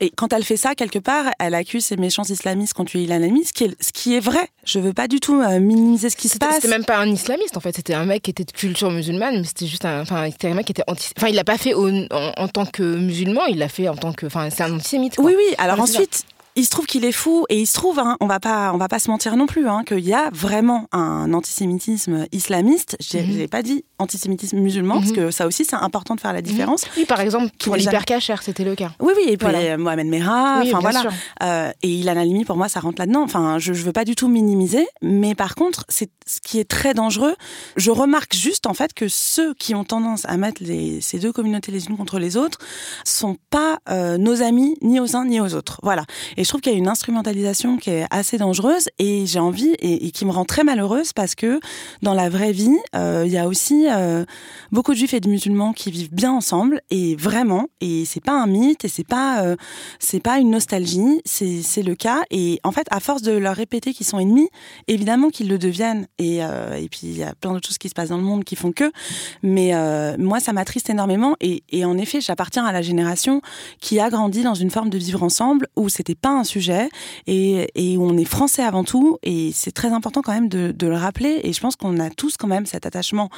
et quand elle fait ça, quelque part, elle accuse ces méchants islamistes contre Ilan ce qui est, ce qui est vrai. Je veux pas du tout euh, minimiser ce qui se passe. C'était même pas un islamiste, en fait. C'était un mec qui était de culture musulmane, mais c'était juste un, enfin, un mec qui était anti, enfin, il l'a pas fait en, tant que musulman, il l'a fait en tant que, enfin, c'est un antisémite. Oui, oui. Alors ensuite, il se trouve qu'il est fou et il se trouve, hein, on va pas, on va pas se mentir non plus, hein, qu'il y a vraiment un antisémitisme islamiste. J'ai mm pas dit antisémitisme musulman parce mhm. que ça aussi c'est important de faire la différence. Oui, par exemple pour l'hypercachère, c'était le cas. Oui, oui, et puis Mohamed Merah, enfin voilà. Euh, et Ilan Halimi, pour moi, ça rentre là-dedans. Enfin, je, je veux pas du tout minimiser, mais par contre, c'est ce qui est très dangereux. Je remarque juste en fait que ceux qui ont tendance à mettre les, ces deux communautés les unes contre les autres sont pas euh, nos amis ni aux uns ni aux autres. Voilà. Et je trouve qu'il y a une instrumentalisation qui est assez dangereuse et j'ai envie et, qui me rend très malheureuse parce que dans la vraie vie, euh, il y a aussi euh, beaucoup de juifs et de musulmans qui vivent bien ensemble et vraiment et c'est pas un mythe et c'est pas euh, pas une nostalgie, c'est le cas et en fait à force de leur répéter qu'ils sont ennemis, évidemment qu'ils le deviennent et et puis il y a plein d'autres choses qui se passent dans le monde qui font que mais moi ça m'attriste énormément et, et en effet j'appartiens à la génération qui a grandi dans une forme de vivre ensemble où c'était pas un sujet et, on est français avant tout. Et c'est très important quand même de, de, le rappeler. Et je pense qu'on a tous quand même cet attachement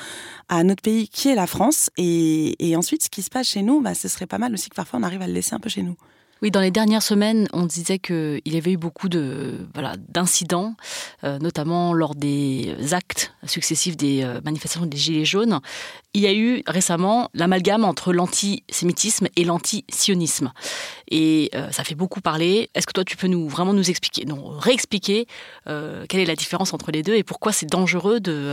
à notre pays qui est la France. Et, et ensuite, ce qui se passe chez nous, bah, ce serait pas mal aussi que parfois on arrive à le laisser un peu chez nous. Oui, dans les dernières semaines, on disait qu'il y avait eu beaucoup de voilà d'incidents, euh, notamment lors des actes successifs des euh, manifestations des Gilets jaunes. Il y a eu récemment l'amalgame entre l'antisémitisme et l'antisionisme. Et euh, ça fait beaucoup parler. Est-ce que toi, tu peux nous vraiment nous expliquer, non, réexpliquer quelle est la différence entre les deux et pourquoi c'est dangereux de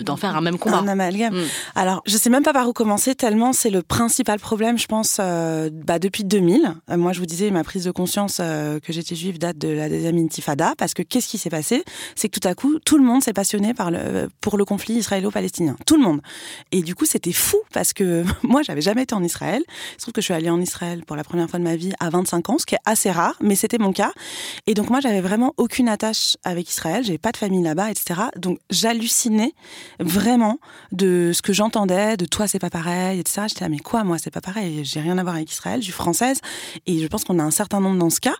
d'en faire un même combat. Un amalgame. Mm. Alors, je sais même pas par où commencer, tellement c'est le principal problème, je pense, euh, bah, depuis 2000. Euh, moi, je vous disais, ma prise de conscience euh, que j'étais juive date de la deuxième intifada, parce que qu'est-ce qui s'est passé? C'est que tout à coup, tout le monde s'est passionné par le, pour le conflit israélo-palestinien. Tout le monde. Et du coup, c'était fou, parce que moi, j'avais jamais été en Israël. Il se trouve que je suis allée en Israël pour la première fois de ma vie à 25 ans, ce qui est assez rare, mais c'était mon cas. Et donc, moi, j'avais vraiment aucune attache avec Israël, j'avais pas de famille là-bas, etc. Donc, j'hallucinais vraiment de ce que j'entendais, de toi c'est pas pareil, etc. J'étais là, mais quoi, moi c'est pas pareil, j'ai rien à voir avec Israël, je suis française, et je pense qu'on a un certain nombre dans ce cas.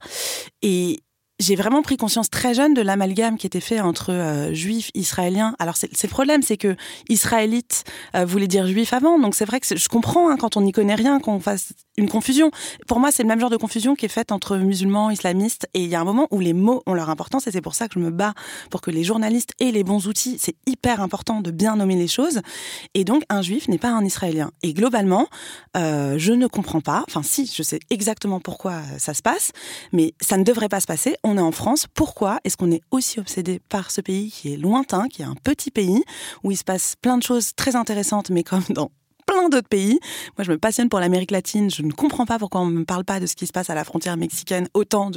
Et j'ai vraiment pris conscience très jeune de l'amalgame qui était fait entre euh, juifs, israéliens. Alors c'est le problème, c'est que israélite euh, voulait dire juif avant, donc c'est vrai que je comprends hein, quand on n'y connaît rien qu'on fasse une confusion. Pour moi, c'est le même genre de confusion qui est faite entre musulmans, islamistes, et il y a un moment où les mots ont leur importance, et c'est pour ça que je me bats pour que les journalistes aient les bons outils. C'est hyper important de bien nommer les choses. Et donc, un juif n'est pas un israélien. Et globalement, euh, je ne comprends pas. Enfin, si, je sais exactement pourquoi ça se passe, mais ça ne devrait pas se passer on est en France, pourquoi est-ce qu'on est aussi obsédé par ce pays qui est lointain, qui est un petit pays, où il se passe plein de choses très intéressantes, mais comme dans plein d'autres pays. Moi, je me passionne pour l'Amérique latine. Je ne comprends pas pourquoi on ne me parle pas de ce qui se passe à la frontière mexicaine autant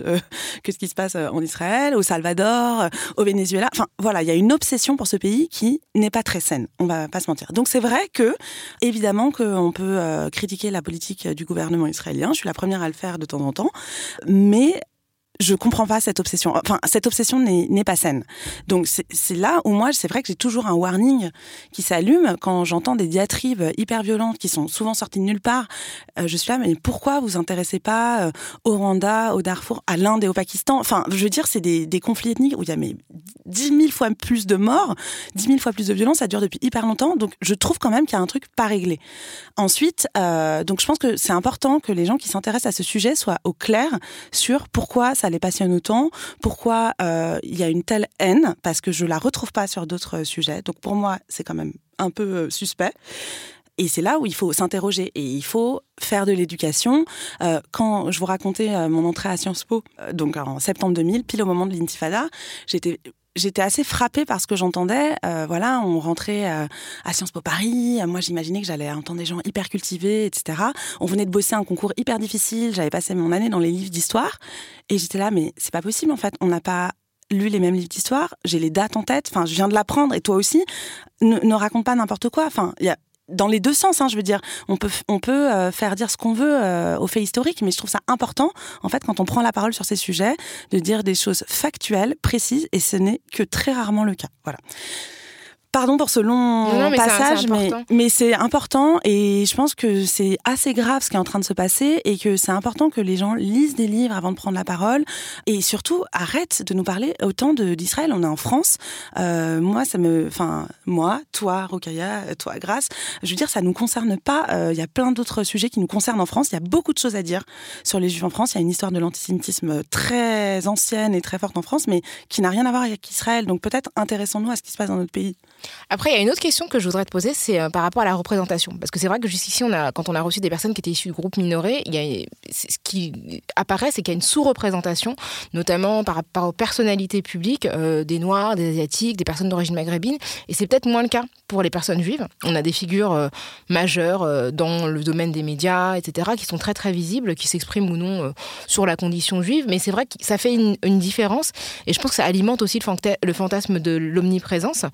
que ce qui se passe euh, en Israël, au Salvador, euh, au Venezuela. Enfin, voilà, il y a une obsession pour ce pays qui n'est pas très saine. On va pas se mentir. Donc, c'est vrai que, évidemment, qu'on peut euh, critiquer la politique du gouvernement israélien. Je suis la première à le faire de temps en temps. Mais je comprends pas cette obsession. Enfin, cette obsession n'est pas saine. Donc c'est là où moi, c'est vrai que j'ai toujours un warning qui s'allume quand j'entends des diatribes hyper violentes qui sont souvent sorties de nulle part. Euh, je suis là, mais pourquoi vous intéressez pas euh, au Rwanda, au Darfour, à l'Inde et au Pakistan? Enfin, je veux dire, c'est des, des, conflits ethniques où il y a mais dix mille fois plus de morts, dix mille fois plus de violence. Ça dure depuis hyper longtemps. Donc je trouve quand même qu'il y a un truc pas réglé. Ensuite, euh, donc je pense que c'est important que les gens qui s'intéressent à ce sujet soient au clair sur pourquoi ça ça les passionne autant, pourquoi euh, il y a une telle haine, parce que je la retrouve pas sur d'autres sujets. Donc pour moi, c'est quand même un peu euh, suspect. Et c'est là où il faut s'interroger et il faut faire de l'éducation. Euh, quand je vous racontais mon entrée à Sciences Po, donc en septembre 2000, pile au moment de l'intifada, j'étais j'étais assez frappée par ce que j'entendais. Euh, voilà, on rentrait euh, à Sciences Po Paris. Moi, j'imaginais que j'allais entendre des gens hyper cultivés, etc. On venait de bosser un concours hyper difficile. J'avais passé mon année dans les livres d'histoire. Et j'étais là, mais c'est pas possible, en fait. On n'a pas lu les mêmes livres d'histoire. J'ai les dates en tête. Enfin, je viens de l'apprendre. Et toi aussi. Ne, ne raconte pas n'importe quoi. Enfin, il y a dans les deux sens, hein, je veux dire, on peut, on peut euh, faire dire ce qu'on veut euh, aux faits historiques, mais je trouve ça important, en fait, quand on prend la parole sur ces sujets, de dire des choses factuelles, précises, et ce n'est que très rarement le cas. Voilà. Pardon pour ce long passage, mais, mais c'est important et je pense que c'est assez grave ce qui est en train de se passer et que c'est important que les gens lisent des livres avant de prendre la parole et surtout arrête de nous parler autant d'Israël. On est en France. Euh, moi, ça me, enfin, moi, toi, Rokaya, toi, Grace, je veux dire, ça nous concerne pas. Euh, il y a plein d'autres sujets qui nous concernent en France. Il y a beaucoup de choses à dire sur les Juifs en France. Il y a une histoire de l'antisémitisme très ancienne et très forte en France, mais qui n'a rien à voir avec Israël. Donc peut-être intéressons-nous à ce qui se passe dans notre pays. Après, il y a une autre question que je voudrais te poser, c'est euh, par rapport à la représentation. Parce que c'est vrai que jusqu'ici, quand on a reçu des personnes qui étaient issues il y a, ce qui apparaît, c'est qu'il y a une sous-représentation, notamment par rapport aux personnalités publiques euh, des Noirs, des Asiatiques, des personnes d'origine maghrébine. Et c'est peut-être moins le cas pour les personnes juives. On a des figures euh, majeures dans le domaine des médias, etc., qui sont très très visibles, qui s'expriment ou non sur la condition juive. Mais c'est vrai que ça fait une, différence. Et je pense que ça alimente aussi le fantasme de l'omniprésence.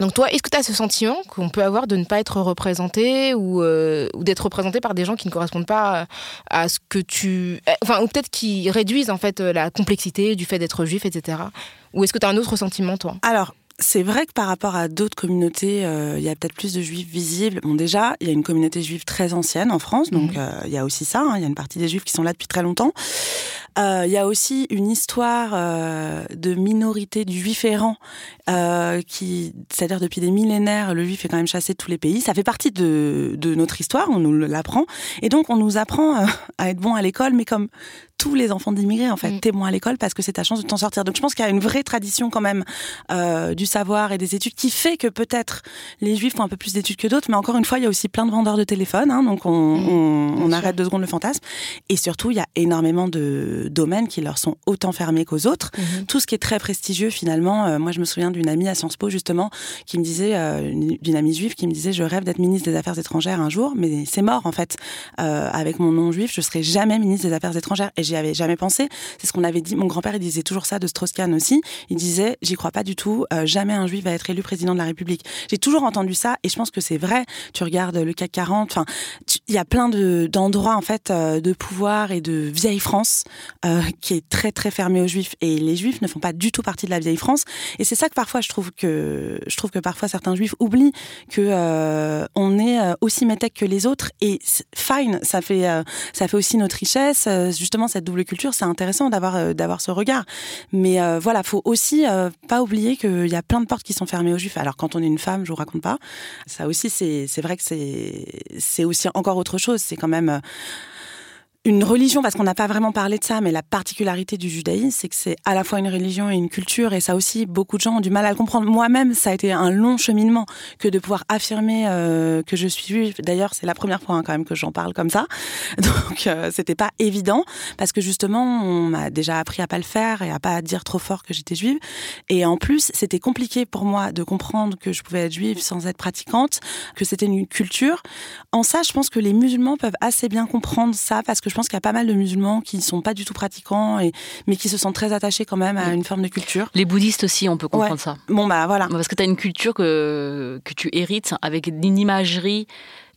Donc toi, est-ce que tu as ce sentiment qu'on peut avoir de ne pas être représenté ou, euh, ou d'être représenté par des gens qui ne correspondent pas à, ce que tu... Enfin, ou peut-être qui réduisent en fait la complexité du fait d'être juif, etc. Ou est-ce que tu as un autre sentiment, toi? Alors, c'est vrai que par rapport à d'autres communautés, euh, il y a peut-être plus de juifs visibles. Bon, déjà, il y a une communauté juive très ancienne en France, donc mhm. euh, il y a aussi ça. Hein. Il y a une partie des juifs qui sont là depuis très longtemps. Il y a aussi une histoire de minorité du juif errant euh, qui, c'est-à-dire depuis des millénaires, le juif est quand même chassé de tous les pays. Ça fait partie de, de notre histoire, on nous l'apprend. Et donc, on nous apprend euh, à être bon à l'école, mais comme tous les enfants d'immigrés, en fait, mm. t'es bon à l'école parce que c'est ta chance de t'en sortir. Donc, je pense qu'il y a une vraie tradition quand même euh, du savoir et des études qui fait que peut-être les juifs font un peu plus d'études que d'autres, mais encore une fois, il y a aussi plein de vendeurs de téléphones, hein, donc on, mm. on, on arrête deux secondes le fantasme. Et surtout, il y a énormément de domaines qui leur sont autant fermés qu'aux autres. Mm-hmm. Tout ce qui est très prestigieux, finalement, euh, moi je me souviens d'une amie à Sciences Po justement qui me disait, euh, d'une amie juive qui me disait, je rêve d'être ministre des Affaires étrangères un jour, mais c'est mort en fait. Euh, avec mon nom juif, je serai jamais ministre des Affaires étrangères et j'y avais jamais pensé. C'est ce qu'on avait dit. Mon grand-père il disait toujours ça de Strauss-Kahn aussi. Il disait, j'y crois pas du tout. Jamais un juif va être élu président de la République. J'ai toujours entendu ça et je pense que c'est vrai. Tu regardes le CAC 40, enfin, il y a plein de d'endroits en fait euh, de pouvoir et de vieille France euh, qui est très très fermée aux juifs et les juifs ne font pas du tout partie de la vieille France et c'est ça que parfois je trouve que je trouve que parfois certains juifs oublient que euh, on est aussi métèque que les autres et fine, ça fait ça fait aussi notre richesse justement cette double culture, c'est intéressant d'avoir d'avoir ce regard. Mais voilà, faut aussi pas oublier qu'il y a plein de portes qui sont fermées aux juifs. Alors quand on est une femme, je vous raconte pas. Ça aussi c'est vrai que c'est c'est aussi encore autre chose, c'est quand même une religion, parce qu'on n'a pas vraiment parlé de ça, mais la particularité du judaïsme, c'est que c'est à la fois une religion et une culture, et ça aussi, beaucoup de gens ont du mal à le comprendre. Moi-même, ça a été un long cheminement que de pouvoir affirmer euh, que je suis juive. D'ailleurs, c'est la première fois hein, quand même que j'en parle comme ça, donc euh, c'était pas évident, parce que justement, on m'a déjà appris à pas le faire et à pas dire trop fort que j'étais juive, et en plus, c'était compliqué pour moi de comprendre que je pouvais être juive sans être pratiquante, que c'était une culture. En ça, je pense que les musulmans peuvent assez bien comprendre ça, parce que je pense qu'il y a pas mal de musulmans qui sont pas du tout pratiquants, et, mais qui se sentent très attachés quand même à une forme de culture. Les bouddhistes aussi, on peut comprendre ça. Bon, bah voilà. Parce que tu as une culture que, que tu hérites avec une imagerie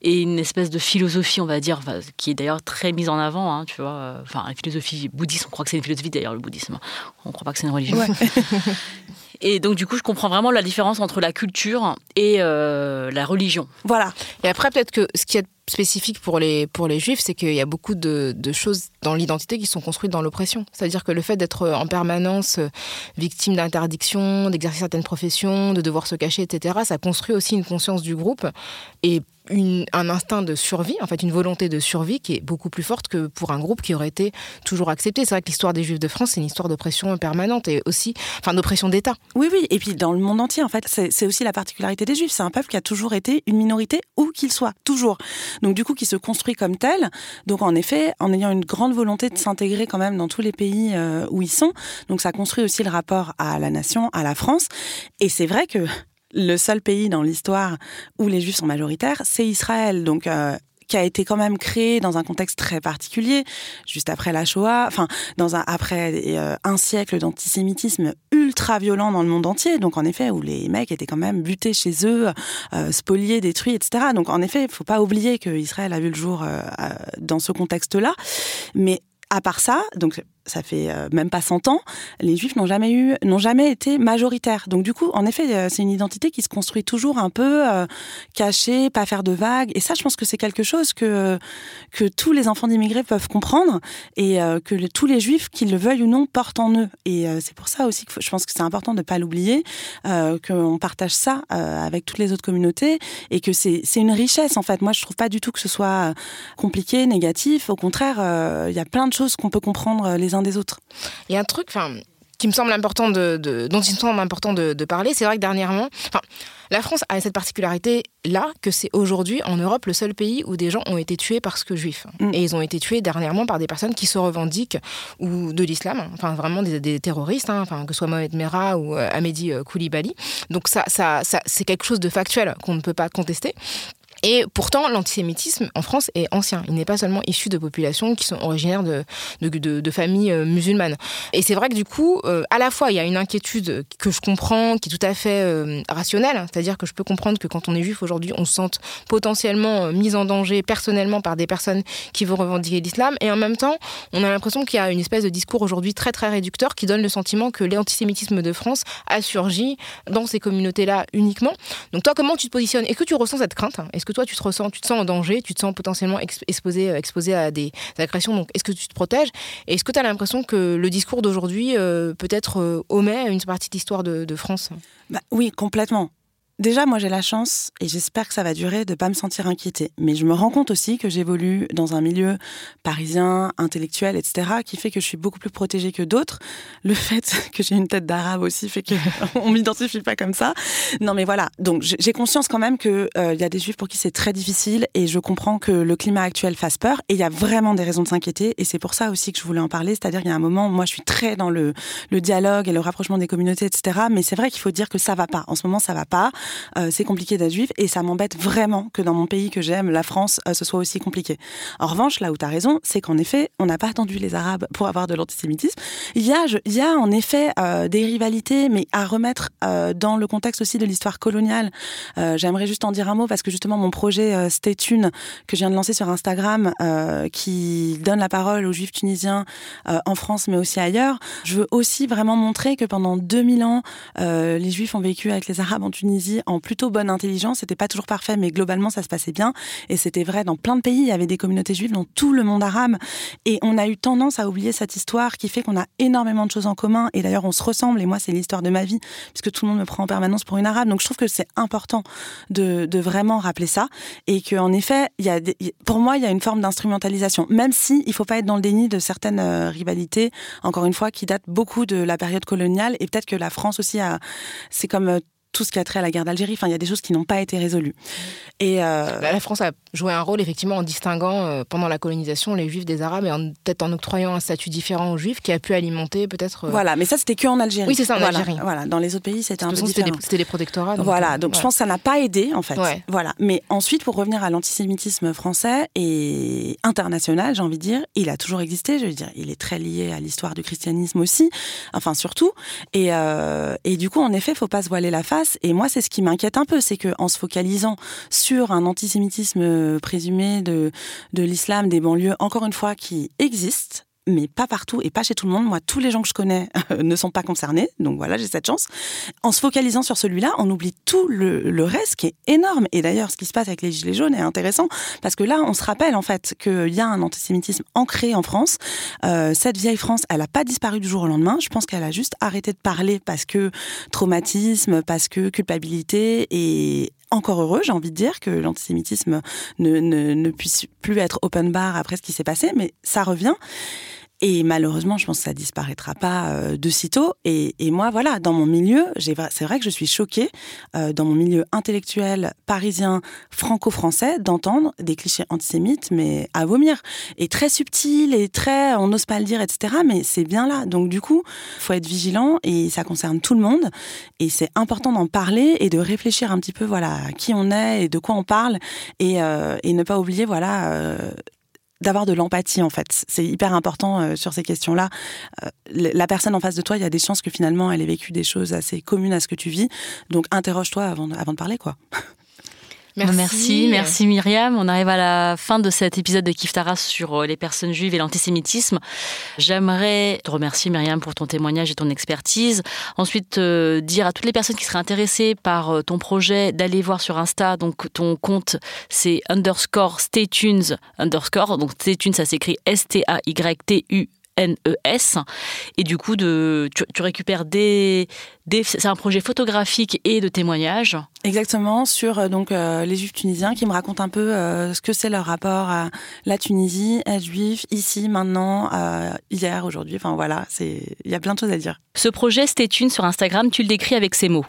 et une espèce de philosophie, on va dire, qui est d'ailleurs très mise en avant, hein, tu vois. Enfin, la philosophie bouddhiste, on croit que c'est une philosophie d'ailleurs, le bouddhisme. On ne croit pas que c'est une religion. Et donc, du coup, je comprends vraiment la différence entre la culture et euh, la religion. Voilà. Et après, peut-être que ce qui est spécifique pour les, pour les juifs, c'est qu'il y a beaucoup de, de choses dans l'identité qui sont construites dans l'oppression. C'est-à-dire que le fait d'être en permanence euh, victime d'interdiction, d'exercer certaines professions, de devoir se cacher, etc., ça construit aussi une conscience du groupe et un instinct de survie, en fait une volonté de survie qui est beaucoup plus forte que pour un groupe qui aurait été toujours accepté. C'est vrai que l'histoire des Juifs de France, c'est une histoire d'oppression permanente et aussi, enfin, d'oppression d'État. Oui, oui, et puis dans le monde entier, en fait, c'est aussi la particularité des Juifs. C'est un peuple qui a toujours été une minorité où qu'il soit, toujours. Donc du coup, qui se construit comme tel. Donc en effet, en ayant une grande volonté de s'intégrer quand même dans tous les pays euh, où ils sont. Donc ça construit aussi le rapport à la nation, à la France. Et c'est vrai que le seul pays dans l'histoire où les Juifs sont majoritaires, c'est Israël. Donc euh, qui a été quand même créé dans un contexte très particulier, juste après la Shoah, enfin dans un après euh, un siècle d'antisémitisme ultra violent dans le monde entier. Donc en effet, où les mecs étaient quand même butés chez eux, euh, spoliés, détruits, etc. Donc en effet, il faut pas oublier que Israël a vu le jour dans ce contexte-là. Mais à part ça, donc ça fait euh, même pas 100 ans, les juifs n'ont jamais eu, n'ont jamais été majoritaires. Donc du coup, en effet, euh, c'est une identité qui se construit toujours un peu euh, cachée, pas faire de vagues. Et ça, je pense que c'est quelque chose que que tous les enfants d'immigrés peuvent comprendre et que tous les juifs, qu'ils le veuillent ou non, portent en eux. Et c'est pour ça aussi que je pense que c'est important de pas l'oublier, qu'on partage ça avec toutes les autres communautés et que c'est c'est une richesse en fait. Moi, je trouve pas du tout que ce soit compliqué, négatif. Au contraire, il y a plein de choses qu'on peut comprendre les des autres. Il y a un truc, enfin qui me semble important de, dont il me semble important de, parler, c'est vrai que dernièrement, enfin, la France a cette particularité là que c'est aujourd'hui en Europe le seul pays où des gens ont été tués parce que juifs. Mm. Et ils ont été tués dernièrement par des personnes qui se revendiquent ou de l'islam, enfin vraiment des, terroristes, hein, enfin que ce soit Mohamed Merah ou euh, Amédi euh, Koulibaly. Donc ça, ça, ça c'est quelque chose de factuel qu'on ne peut pas contester. Et pourtant, l'antisémitisme en France est ancien. Il n'est pas seulement issu de populations qui sont originaires de, familles euh, musulmanes. Et c'est vrai que du coup, euh, à la fois, il y a une inquiétude que je comprends, qui est tout à fait euh, rationnelle. C'est-à-dire que je peux comprendre que quand on est juif aujourd'hui, on se sente potentiellement mis en danger personnellement par des personnes qui vont revendiquer l'islam. Et en même temps, on a l'impression qu'il y a une espèce de discours aujourd'hui très très réducteur qui donne le sentiment que l'antisémitisme de France a surgi dans ces communautés-là uniquement. Donc toi, comment tu te positionnes? Est-ce que tu ressens cette crainte? Que toi, tu te ressens, tu te sens en danger, tu te sens potentiellement exposé, euh, exposé à des, agressions, donc est-ce que tu te protèges? Est-ce que tu as l'impression que le discours d'aujourd'hui euh, peut-être euh, omet une partie de l'histoire de, France? Bah, Oui, complètement. Déjà, moi, j'ai la chance, et j'espère que ça va durer, de pas me sentir inquiétée. Mais je me rends compte aussi que j'évolue dans un milieu parisien, intellectuel, etc., qui fait que je suis beaucoup plus protégée que d'autres. Le fait que j'ai une tête d'arabe aussi fait que on m'identifie pas comme ça. Non, mais voilà. Donc, j'ai conscience quand même que euh, y a des juifs pour qui c'est très difficile, et je comprends que le climat actuel fasse peur. Et il y a vraiment des raisons de s'inquiéter, et c'est pour ça aussi que je voulais en parler. C'est-à-dire, il y a un moment, moi, je suis très dans le, le dialogue et le rapprochement des communautés, etc. Mais c'est vrai qu'il faut dire que ça va pas. En ce moment, ça va pas. Euh, c'est compliqué d'être juif et ça m'embête vraiment que dans mon pays que j'aime, la France, euh, ce soit aussi compliqué. En revanche, là où tu as raison, c'est qu'en effet, on n'a pas attendu les Arabes pour avoir de l'antisémitisme. Il y a, y a en effet euh, des rivalités, mais à remettre dans le contexte aussi de l'histoire coloniale. J'aimerais juste en dire un mot parce que justement mon projet Stay Tune que je viens de lancer sur Instagram, qui donne la parole aux juifs tunisiens en France mais aussi ailleurs, je veux aussi vraiment montrer que pendant 2000 ans, les juifs ont vécu avec les Arabes en Tunisie en plutôt bonne intelligence. C'était pas toujours parfait, mais globalement, ça se passait bien. Et c'était vrai dans plein de pays. Il y avait des communautés juives dans tout le monde arabe. Et on a eu tendance à oublier cette histoire qui fait qu'on a énormément de choses en commun. Et d'ailleurs, on se ressemble. Et moi, c'est l'histoire de ma vie, puisque tout le monde me prend en permanence pour une arabe. Donc, je trouve que c'est important de, vraiment rappeler ça. Et qu'en effet, pour moi, il y a une forme d'instrumentalisation. Même si il faut pas être dans le déni de certaines euh, rivalités, encore une fois, qui datent beaucoup de la période coloniale. Et peut-être que la France aussi a, c'est comme euh, tout ce qui a trait à la guerre d'Algérie. Enfin, il y a des choses qui n'ont pas été résolues. Et euh, bah, la France a joué un rôle effectivement en distinguant euh, pendant la colonisation les Juifs des Arabes et peut-être en octroyant un statut différent aux Juifs qui a pu alimenter peut-être. Euh, voilà, mais ça c'était que en Algérie. Oui, c'est ça en voilà, Algérie. Voilà, dans les autres pays c'était un peu différent. C'était des, protectorats. voilà, donc je pense que ça n'a pas aidé en fait. Voilà, mais ensuite pour revenir à l'antisémitisme français et international, j'ai envie de dire, il a toujours existé. Je veux dire, il est très lié à l'histoire du christianisme aussi, enfin surtout. Et, et du coup, en effet, faut pas se voiler la face. Et moi, c'est ce qui m'inquiète un peu, c'est que en se focalisant sur un antisémitisme présumé de, de l'islam des banlieues, encore une fois, qui existe, mais pas partout et pas chez tout le monde. Moi, tous les gens que je connais ne sont pas concernés, donc voilà, j'ai cette chance. En se focalisant sur celui-là, on oublie tout le, reste qui est énorme. Et d'ailleurs, ce qui se passe avec les Gilets jaunes est intéressant parce que là, on se rappelle en fait qu'il y a un antisémitisme ancré en France. Euh, cette vieille France, elle n'a pas disparu du jour au lendemain. Je pense qu'elle a juste arrêté de parler parce que traumatisme, parce que culpabilité et encore heureux, j'ai envie de dire, que l'antisémitisme ne, puisse plus être open bar après ce qui s'est passé, mais ça revient. Et malheureusement, je pense que ça disparaîtra pas euh, de sitôt. Et, et, moi, voilà, dans mon milieu, c'est vrai que je suis choquée, euh, dans mon milieu intellectuel parisien franco-français, d'entendre des clichés antisémites, mais à vomir. Et très subtil et très, on n'ose pas le dire, etc. Mais c'est bien là. Donc du coup, faut être vigilant et ça concerne tout le monde. Et c'est important d'en parler et de réfléchir un petit peu, voilà, qui on est et de quoi on parle et, euh, et ne pas oublier, voilà, euh, d'avoir de l'empathie en fait. C'est hyper important euh, sur ces questions-là. Euh, la personne en face de toi, il y a des chances que finalement elle ait vécu des choses assez communes à ce que tu vis. Donc interroge-toi avant, avant de parler quoi. Merci. merci, Myriam. On arrive à la fin de cet épisode de Kif Taras sur euh, les personnes juives et l'antisémitisme. J'aimerais te remercier Myriam pour ton témoignage et ton expertise. Ensuite, euh, dire à toutes les personnes qui seraient intéressées par euh, ton projet d'aller voir sur Insta. Donc ton compte c'est underscore staytunes underscore. Donc staytunes ça s'écrit S-T-A-Y-T-U NES. Et du coup, de, tu, récupères des, des c'est un projet photographique et de témoignages. Exactement, sur euh, donc euh, les juifs tunisiens qui me racontent un peu euh, ce que c'est leur rapport à la Tunisie, être juif, ici, maintenant, hier, aujourd'hui. Enfin voilà, c'est il y a plein de choses à dire. Ce projet Stay Tune sur Instagram, tu le décris avec ces mots.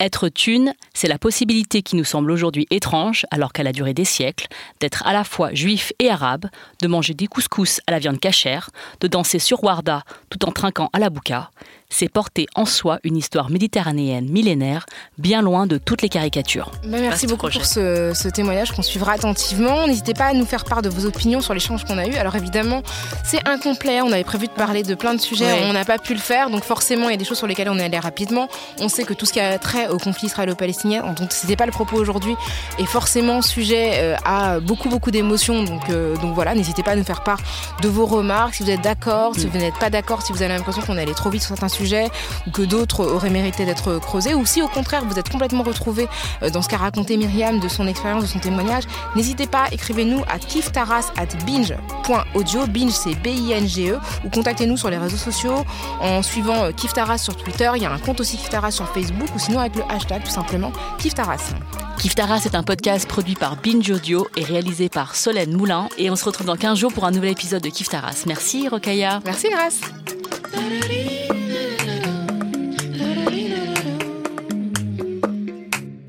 Être thune, c'est la possibilité qui nous semble aujourd'hui étrange, alors qu'elle a duré des siècles, d'être à la fois juif et arabe, de manger des couscous à la viande cachère, de danser sur Warda tout en trinquant à la bouka, c'est porter en soi une histoire méditerranéenne millénaire, bien loin de toutes les caricatures. Bah, merci beaucoup pour ce, témoignage qu'on suivra attentivement. N'hésitez pas à nous faire part de vos opinions sur l'échange qu'on a eu. Alors évidemment, c'est incomplet. On avait prévu de parler de plein de sujets, on n'a pas pu le faire. Donc forcément, il y a des choses sur lesquelles on est allé rapidement. On sait que tout ce qui a trait au conflit israélo-palestinien, dont c'était pas le propos aujourd'hui, est forcément sujet euh, à beaucoup beaucoup d'émotions. Donc euh, donc voilà, n'hésitez pas à nous faire part de vos remarques, si vous êtes d'accord, si vous n'êtes pas d'accord, si vous avez l'impression qu'on est allé trop vite sur certains sujet ou que d'autres auraient mérité d'être creusés, ou si au contraire vous êtes complètement retrouvé euh, dans ce qu'a raconté Myriam de son expérience, de son témoignage, n'hésitez pas, écrivez-nous à kiftaras at binge.audio, binge c'est B-I-N-G-E, ou contactez-nous sur les réseaux sociaux en suivant euh, Kiftaras sur Twitter, il y a un compte aussi Kiftaras sur Facebook, ou sinon avec le hashtag tout simplement Kiftaras. Kiftaras est un podcast produit par Binge Audio et réalisé par Solène Moulin, et on se retrouve dans 15 jours pour un nouvel épisode de Kiftaras. Merci Rokaya. Merci Grace.